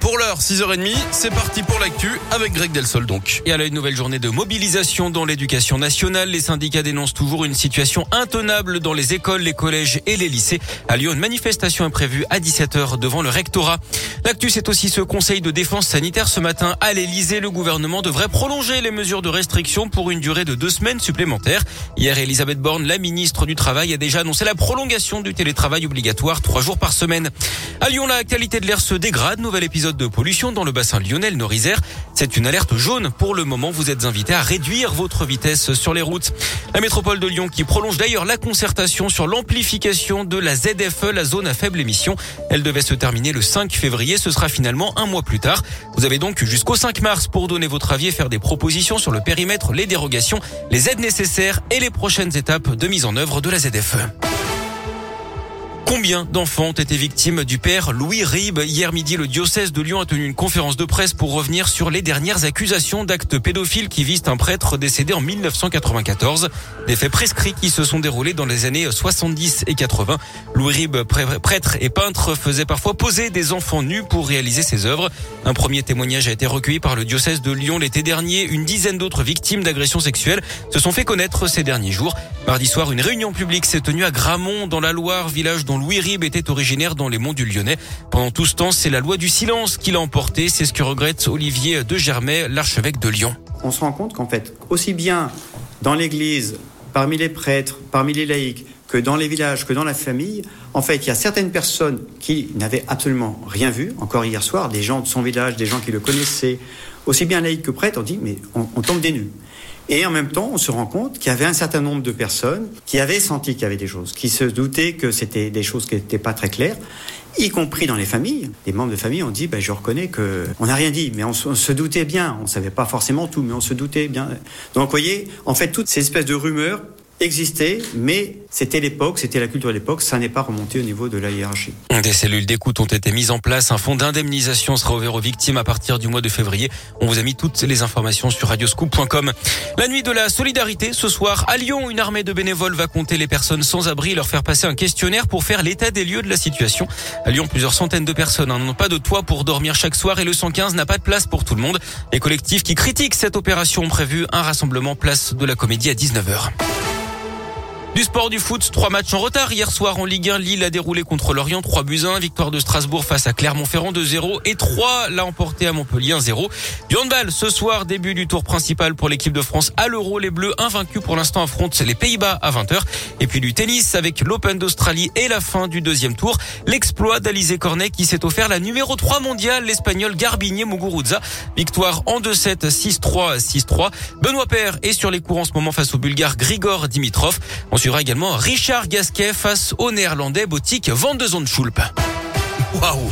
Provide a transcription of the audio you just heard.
pour l'heure, 6h30, c'est parti pour l'actu avec Greg Delsol donc. Et à la une nouvelle journée de mobilisation dans l'éducation nationale, les syndicats dénoncent toujours une situation intenable dans les écoles, les collèges et les lycées. À Lyon, une manifestation est prévue à 17h devant le rectorat. L'actu, c'est aussi ce conseil de défense sanitaire ce matin à l'Elysée. Le gouvernement devrait prolonger les mesures de restriction pour une durée de deux semaines supplémentaires. Hier, Elisabeth Borne, la ministre du Travail, a déjà annoncé la prolongation du télétravail obligatoire trois jours par semaine. À Lyon, la qualité de l'air se dégrade. Nouvelle épisode de pollution dans le bassin lyonnais, Norisère. C'est une alerte jaune. Pour le moment, vous êtes invité à réduire votre vitesse sur les routes. La métropole de Lyon qui prolonge d'ailleurs la concertation sur l'amplification de la ZFE, la zone à faible émission. Elle devait se terminer le 5 février. Ce sera finalement un mois plus tard. Vous avez donc jusqu'au 5 mars pour donner votre avis et faire des propositions sur le périmètre, les dérogations, les aides nécessaires et les prochaines étapes de mise en œuvre de la ZFE. Combien d'enfants ont été victimes du père Louis Ribes Hier midi, le diocèse de Lyon a tenu une conférence de presse pour revenir sur les dernières accusations d'actes pédophiles qui visent un prêtre décédé en 1994. Des faits prescrits qui se sont déroulés dans les années 70 et 80. Louis Ribes, prêtre et peintre, faisait parfois poser des enfants nus pour réaliser ses œuvres. Un premier témoignage a été recueilli par le diocèse de Lyon l'été dernier. Une dizaine d'autres victimes d'agressions sexuelles se sont fait connaître ces derniers jours. Mardi soir, une réunion publique s'est tenue à Gramont, dans la Loire, village dont Louis Ribes était originaire dans les monts du Lyonnais. Pendant tout ce temps, c'est la loi du silence qui l'a emporté. C'est ce que regrette Olivier de Germay, l'archevêque de Lyon. On se rend compte qu'en fait, aussi bien dans l'église, parmi les prêtres, parmi les laïcs, que dans les villages, que dans la famille, en fait, il y a certaines personnes qui n'avaient absolument rien vu. Encore hier soir, des gens de son village, des gens qui le connaissaient, aussi bien laïcs que prêtres, ont dit mais on, on tombe des. Et en même temps, on se rend compte qu'il y avait un certain nombre de personnes qui avaient senti qu'il y avait des choses, qui se doutaient que c'était des choses qui n'étaient pas très claires, y compris dans les familles. Les membres de famille ont dit, ben, je reconnais que on n'a rien dit, mais on, se doutait bien. On ne savait pas forcément tout, mais on se doutait bien. Donc, vous voyez, en fait, toutes ces espèces de rumeurs existait, mais c'était l'époque, c'était la culture de l'époque, ça n'est pas remonté au niveau de la hiérarchie. Des cellules d'écoute ont été mises en place, un fonds d'indemnisation sera ouvert aux victimes à partir du mois de février. On vous a mis toutes les informations sur radioscoop.com. La nuit de la solidarité, ce soir à Lyon, une armée de bénévoles va compter les personnes sans abri, leur faire passer un questionnaire pour faire l'état des lieux de la situation. À Lyon, plusieurs centaines de personnes n'ont pas de toit pour dormir chaque soir et le 115 n'a pas de place pour tout le monde. Les collectifs qui critiquent cette opération ont prévu un rassemblement place de la Comédie à 19h. Du sport du foot, trois matchs en retard. Hier soir en Ligue 1, Lille a déroulé contre Lorient 3 buts 1. Victoire de Strasbourg face à Clermont-Ferrand 2-0 et 3 l'a emporté à Montpellier 1-0. Du handball, ce soir, début du tour principal pour l'équipe de France à l'Euro. Les Bleus invaincus pour l'instant affrontent les Pays-Bas à 20h. Et puis du tennis avec l'Open d'Australie et la fin du deuxième tour. L'exploit d'Alizé Cornet qui s'est offert la numéro 3 mondiale, l'Espagnol Garbinier Muguruza. Victoire en 2-7, 6-3, 6-3. Benoît Père est sur les cours en ce moment face au Bulgare Grigor Dimitrov. On suivra également Richard Gasquet face au néerlandais Botik Van de Schulp. Waouh